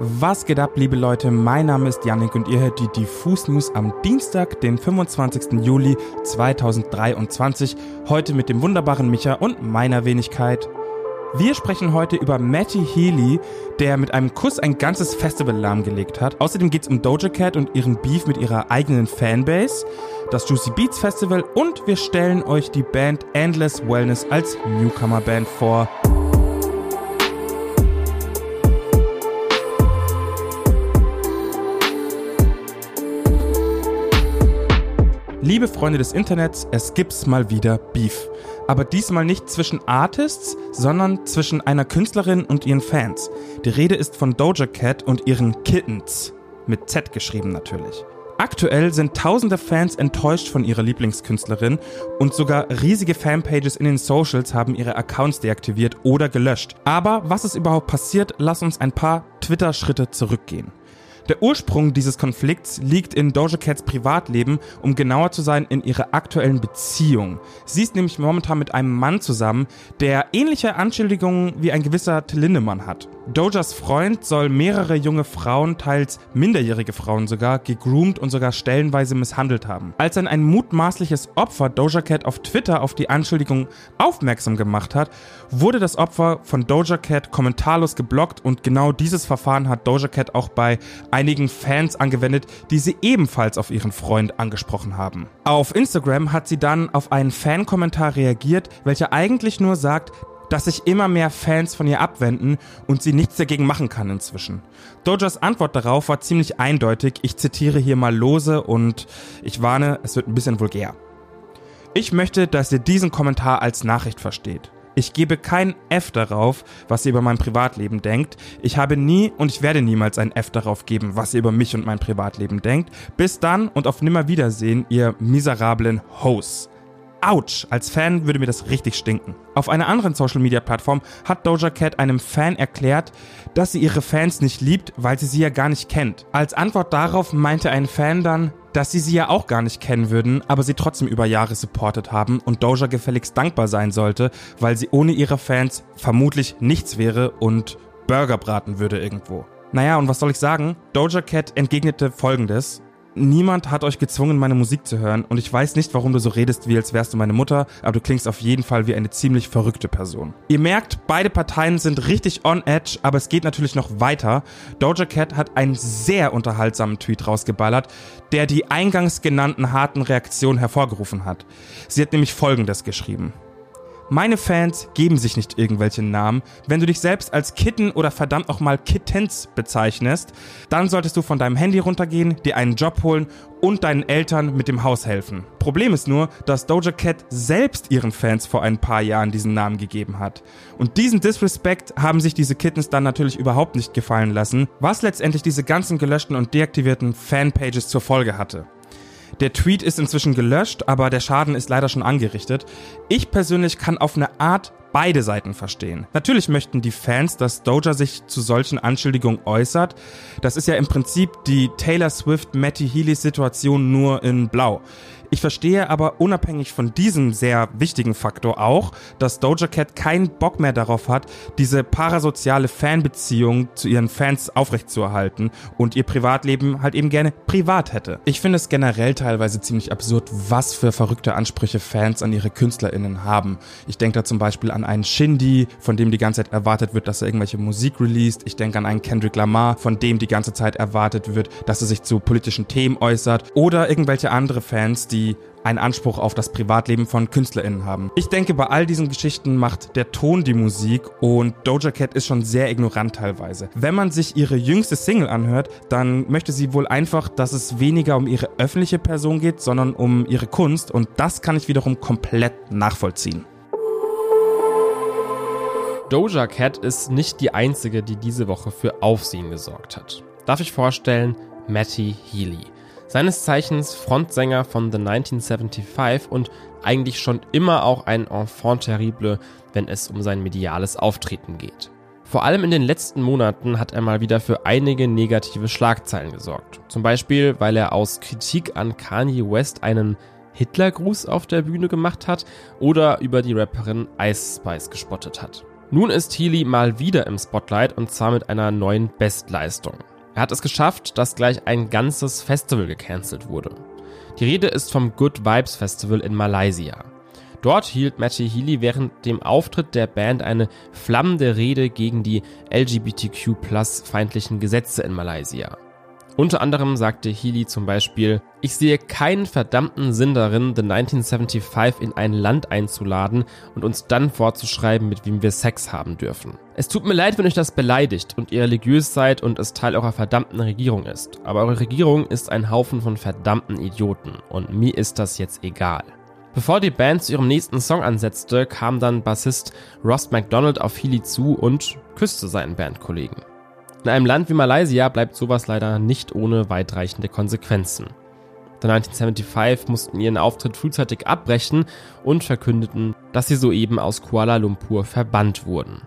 Was geht ab, liebe Leute? Mein Name ist Yannick und ihr hört die Diffus News am Dienstag, den 25. Juli 2023. Heute mit dem wunderbaren Micha und meiner Wenigkeit. Wir sprechen heute über Matty Healy, der mit einem Kuss ein ganzes Festival lahmgelegt hat. Außerdem geht es um Doja Cat und ihren Beef mit ihrer eigenen Fanbase, das Juicy Beats Festival und wir stellen euch die Band Endless Wellness als Newcomer Band vor. Liebe Freunde des Internets, es gibt's mal wieder Beef. Aber diesmal nicht zwischen Artists, sondern zwischen einer Künstlerin und ihren Fans. Die Rede ist von Doja Cat und ihren Kittens. Mit Z geschrieben natürlich. Aktuell sind tausende Fans enttäuscht von ihrer Lieblingskünstlerin und sogar riesige Fanpages in den Socials haben ihre Accounts deaktiviert oder gelöscht. Aber was ist überhaupt passiert, lass uns ein paar Twitter-Schritte zurückgehen. Der Ursprung dieses Konflikts liegt in Doja Cats Privatleben, um genauer zu sein, in ihrer aktuellen Beziehung. Sie ist nämlich momentan mit einem Mann zusammen, der ähnliche Anschuldigungen wie ein gewisser Till Lindemann hat. Dojas Freund soll mehrere junge Frauen, teils minderjährige Frauen sogar, gegroomt und sogar stellenweise misshandelt haben. Als dann ein mutmaßliches Opfer Doja Cat auf Twitter auf die Anschuldigung aufmerksam gemacht hat, wurde das Opfer von Doja Cat kommentarlos geblockt und genau dieses Verfahren hat Doja Cat auch bei einigen Fans angewendet, die sie ebenfalls auf ihren Freund angesprochen haben. Auf Instagram hat sie dann auf einen Fan-Kommentar reagiert, welcher eigentlich nur sagt, dass sich immer mehr Fans von ihr abwenden und sie nichts dagegen machen kann inzwischen. Dojas Antwort darauf war ziemlich eindeutig. Ich zitiere hier mal lose und ich warne, es wird ein bisschen vulgär. Ich möchte, dass ihr diesen Kommentar als Nachricht versteht. Ich gebe kein F darauf, was ihr über mein Privatleben denkt. Ich habe nie und ich werde niemals ein F darauf geben, was ihr über mich und mein Privatleben denkt. Bis dann und auf Nimmerwiedersehen, ihr miserablen Hosts. Autsch, als Fan würde mir das richtig stinken. Auf einer anderen Social Media Plattform hat Doja Cat einem Fan erklärt, dass sie ihre Fans nicht liebt, weil sie sie ja gar nicht kennt. Als Antwort darauf meinte ein Fan dann, dass sie sie ja auch gar nicht kennen würden, aber sie trotzdem über Jahre supportet haben und Doja gefälligst dankbar sein sollte, weil sie ohne ihre Fans vermutlich nichts wäre und Burger braten würde irgendwo. Naja, und was soll ich sagen? Doja Cat entgegnete folgendes. Niemand hat euch gezwungen, meine Musik zu hören und ich weiß nicht, warum du so redest, wie als wärst du meine Mutter, aber du klingst auf jeden Fall wie eine ziemlich verrückte Person. Ihr merkt, beide Parteien sind richtig on edge, aber es geht natürlich noch weiter. Doja Cat hat einen sehr unterhaltsamen Tweet rausgeballert, der die eingangs genannten harten Reaktionen hervorgerufen hat. Sie hat nämlich folgendes geschrieben. Meine Fans geben sich nicht irgendwelche Namen. Wenn du dich selbst als Kitten oder verdammt auch mal Kittens bezeichnest, dann solltest du von deinem Handy runtergehen, dir einen Job holen und deinen Eltern mit dem Haus helfen. Problem ist nur, dass Doja Cat selbst ihren Fans vor ein paar Jahren diesen Namen gegeben hat. Und diesen Disrespect haben sich diese Kittens dann natürlich überhaupt nicht gefallen lassen, was letztendlich diese ganzen gelöschten und deaktivierten Fanpages zur Folge hatte. Der Tweet ist inzwischen gelöscht, aber der Schaden ist leider schon angerichtet. Ich persönlich kann auf eine Art beide Seiten verstehen. Natürlich möchten die Fans, dass Doja sich zu solchen Anschuldigungen äußert. Das ist ja im Prinzip die Taylor Swift Matty Healy Situation nur in Blau. Ich verstehe aber unabhängig von diesem sehr wichtigen Faktor auch, dass Doja Cat keinen Bock mehr darauf hat, diese parasoziale Fanbeziehung zu ihren Fans aufrechtzuerhalten und ihr Privatleben halt eben gerne privat hätte. Ich finde es generell teilweise ziemlich absurd, was für verrückte Ansprüche Fans an ihre KünstlerInnen haben. Ich denke da zum Beispiel an einen Shindy, von dem die ganze Zeit erwartet wird, dass er irgendwelche Musik released. Ich denke an einen Kendrick Lamar, von dem die ganze Zeit erwartet wird, dass er sich zu politischen Themen äußert. Oder irgendwelche andere Fans, die die einen Anspruch auf das Privatleben von KünstlerInnen haben. Ich denke, bei all diesen Geschichten macht der Ton die Musik und Doja Cat ist schon sehr ignorant teilweise. Wenn man sich ihre jüngste Single anhört, dann möchte sie wohl einfach, dass es weniger um ihre öffentliche Person geht, sondern um ihre Kunst und das kann ich wiederum komplett nachvollziehen. Doja Cat ist nicht die einzige, die diese Woche für Aufsehen gesorgt hat. Darf ich vorstellen, Matty Healy seines Zeichens Frontsänger von The 1975 und eigentlich schon immer auch ein Enfant terrible, wenn es um sein mediales Auftreten geht. Vor allem in den letzten Monaten hat er mal wieder für einige negative Schlagzeilen gesorgt. Zum Beispiel, weil er aus Kritik an Kanye West einen Hitlergruß auf der Bühne gemacht hat oder über die Rapperin Ice Spice gespottet hat. Nun ist Healy mal wieder im Spotlight und zwar mit einer neuen Bestleistung. Er hat es geschafft, dass gleich ein ganzes Festival gecancelt wurde. Die Rede ist vom Good Vibes Festival in Malaysia. Dort hielt Matty Healy während dem Auftritt der Band eine flammende Rede gegen die LGBTQ-feindlichen Gesetze in Malaysia. Unter anderem sagte Healy zum Beispiel, ich sehe keinen verdammten Sinn darin, The 1975 in ein Land einzuladen und uns dann vorzuschreiben, mit wem wir Sex haben dürfen. Es tut mir leid, wenn euch das beleidigt und ihr religiös seid und es Teil eurer verdammten Regierung ist. Aber eure Regierung ist ein Haufen von verdammten Idioten und mir ist das jetzt egal. Bevor die Band zu ihrem nächsten Song ansetzte, kam dann Bassist Ross McDonald auf Healy zu und küsste seinen Bandkollegen. In einem Land wie Malaysia bleibt sowas leider nicht ohne weitreichende Konsequenzen. The 1975 mussten ihren Auftritt frühzeitig abbrechen und verkündeten, dass sie soeben aus Kuala Lumpur verbannt wurden.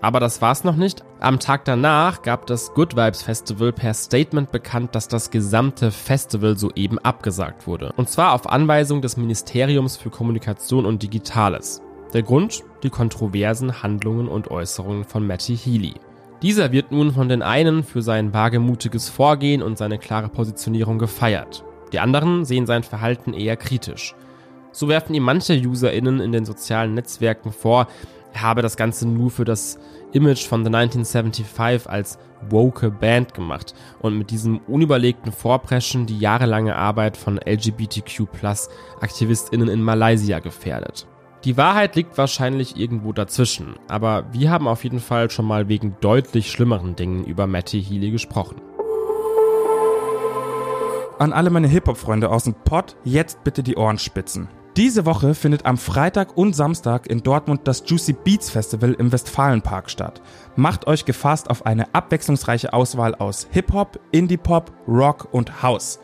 Aber das war's noch nicht. Am Tag danach gab das Good Vibes Festival per Statement bekannt, dass das gesamte Festival soeben abgesagt wurde. Und zwar auf Anweisung des Ministeriums für Kommunikation und Digitales. Der Grund? Die kontroversen Handlungen und Äußerungen von Matty Healy. Dieser wird nun von den einen für sein wagemutiges Vorgehen und seine klare Positionierung gefeiert. Die anderen sehen sein Verhalten eher kritisch. So werfen ihm manche UserInnen in den sozialen Netzwerken vor, er habe das Ganze nur für das Image von The 1975 als woke Band gemacht und mit diesem unüberlegten Vorpreschen die jahrelange Arbeit von LGBTQ-Aktivistinnen in Malaysia gefährdet. Die Wahrheit liegt wahrscheinlich irgendwo dazwischen, aber wir haben auf jeden Fall schon mal wegen deutlich schlimmeren Dingen über Matty Healy gesprochen. An alle meine Hip-Hop-Freunde aus dem Pod, jetzt bitte die Ohren spitzen. Diese Woche findet am Freitag und Samstag in Dortmund das Juicy Beats Festival im Westfalenpark statt. Macht euch gefasst auf eine abwechslungsreiche Auswahl aus Hip-Hop, Indie-Pop, Rock und House.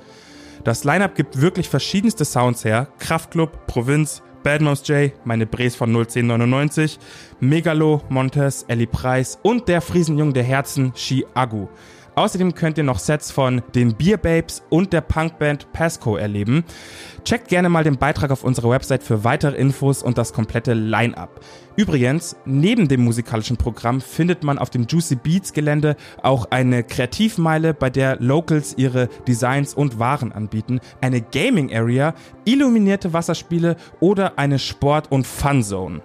Das Lineup gibt wirklich verschiedenste Sounds her. Kraftklub, Provinz, Bad Mouse J, meine Bres von 01099, Megalo, Montes, Ellie Preis und der Friesenjung der Herzen, Shi Agu. Außerdem könnt ihr noch Sets von den Beer Babes und der Punkband Pasco erleben. Checkt gerne mal den Beitrag auf unserer Website für weitere Infos und das komplette Line-up. Übrigens, neben dem musikalischen Programm findet man auf dem Juicy Beats Gelände auch eine Kreativmeile, bei der Locals ihre Designs und Waren anbieten, eine Gaming Area, illuminierte Wasserspiele oder eine Sport- und Fun Zone.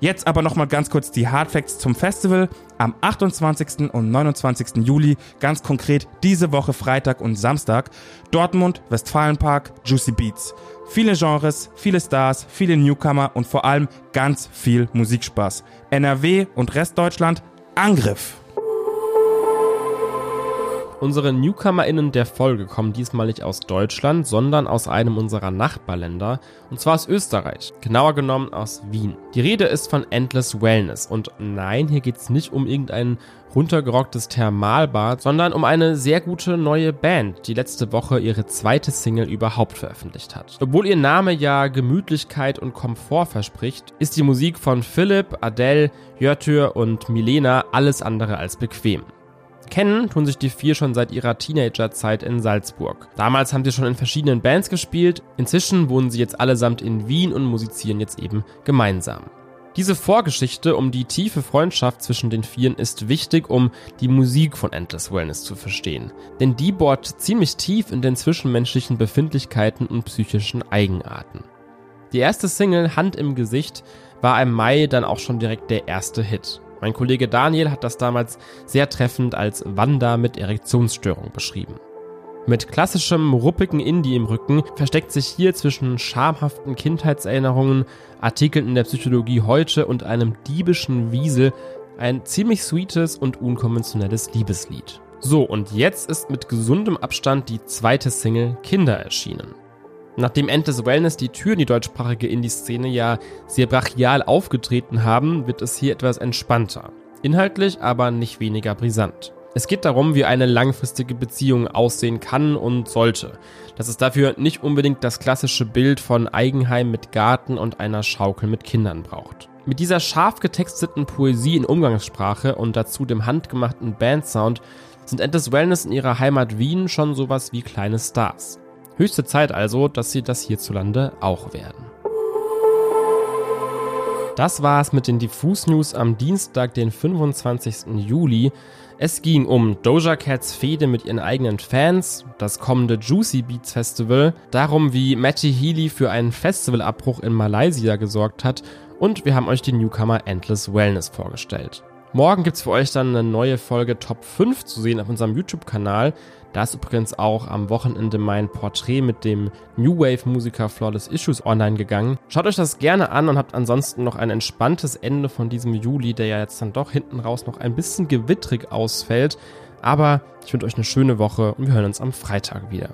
Jetzt aber nochmal ganz kurz die Hardfacts zum Festival. Am 28. und 29. Juli, ganz konkret diese Woche Freitag und Samstag, Dortmund, Westfalenpark, Juicy Beats. Viele Genres, viele Stars, viele Newcomer und vor allem ganz viel Musikspaß. NRW und Restdeutschland, Angriff! Unsere NewcomerInnen der Folge kommen diesmal nicht aus Deutschland, sondern aus einem unserer Nachbarländer, und zwar aus Österreich, genauer genommen aus Wien. Die Rede ist von Endless Wellness und nein, hier geht es nicht um irgendein runtergerocktes Thermalbad, sondern um eine sehr gute neue Band, die letzte Woche ihre zweite Single überhaupt veröffentlicht hat. Obwohl ihr Name ja Gemütlichkeit und Komfort verspricht, ist die Musik von Philipp, Adele, Jörtür und Milena alles andere als bequem. Kennen tun sich die vier schon seit ihrer Teenagerzeit in Salzburg. Damals haben sie schon in verschiedenen Bands gespielt, inzwischen wohnen sie jetzt allesamt in Wien und musizieren jetzt eben gemeinsam. Diese Vorgeschichte um die tiefe Freundschaft zwischen den Vieren ist wichtig, um die Musik von Endless Wellness zu verstehen. Denn die bohrt ziemlich tief in den zwischenmenschlichen Befindlichkeiten und psychischen Eigenarten. Die erste Single Hand im Gesicht war im Mai dann auch schon direkt der erste Hit. Mein Kollege Daniel hat das damals sehr treffend als Wanda mit Erektionsstörung beschrieben. Mit klassischem ruppigen Indie im Rücken versteckt sich hier zwischen schamhaften Kindheitserinnerungen, Artikeln in der Psychologie heute und einem diebischen Wiesel ein ziemlich sweetes und unkonventionelles Liebeslied. So, und jetzt ist mit gesundem Abstand die zweite Single Kinder erschienen. Nachdem Endless Wellness die Tür in die deutschsprachige Indie-Szene ja sehr brachial aufgetreten haben, wird es hier etwas entspannter. Inhaltlich aber nicht weniger brisant. Es geht darum, wie eine langfristige Beziehung aussehen kann und sollte. Dass es dafür nicht unbedingt das klassische Bild von Eigenheim mit Garten und einer Schaukel mit Kindern braucht. Mit dieser scharf getexteten Poesie in Umgangssprache und dazu dem handgemachten Bandsound sind Endless Wellness in ihrer Heimat Wien schon sowas wie kleine Stars. Höchste Zeit also, dass sie das hierzulande auch werden. Das war's mit den Diffus News am Dienstag, den 25. Juli. Es ging um Doja Cats Fehde mit ihren eigenen Fans, das kommende Juicy Beats Festival, darum, wie Matty Healy für einen Festivalabbruch in Malaysia gesorgt hat und wir haben euch die Newcomer Endless Wellness vorgestellt. Morgen gibt's für euch dann eine neue Folge Top 5 zu sehen auf unserem YouTube-Kanal. Da ist übrigens auch am Wochenende mein Porträt mit dem New Wave-Musiker Flawless Issues online gegangen. Schaut euch das gerne an und habt ansonsten noch ein entspanntes Ende von diesem Juli, der ja jetzt dann doch hinten raus noch ein bisschen gewittrig ausfällt. Aber ich wünsche euch eine schöne Woche und wir hören uns am Freitag wieder.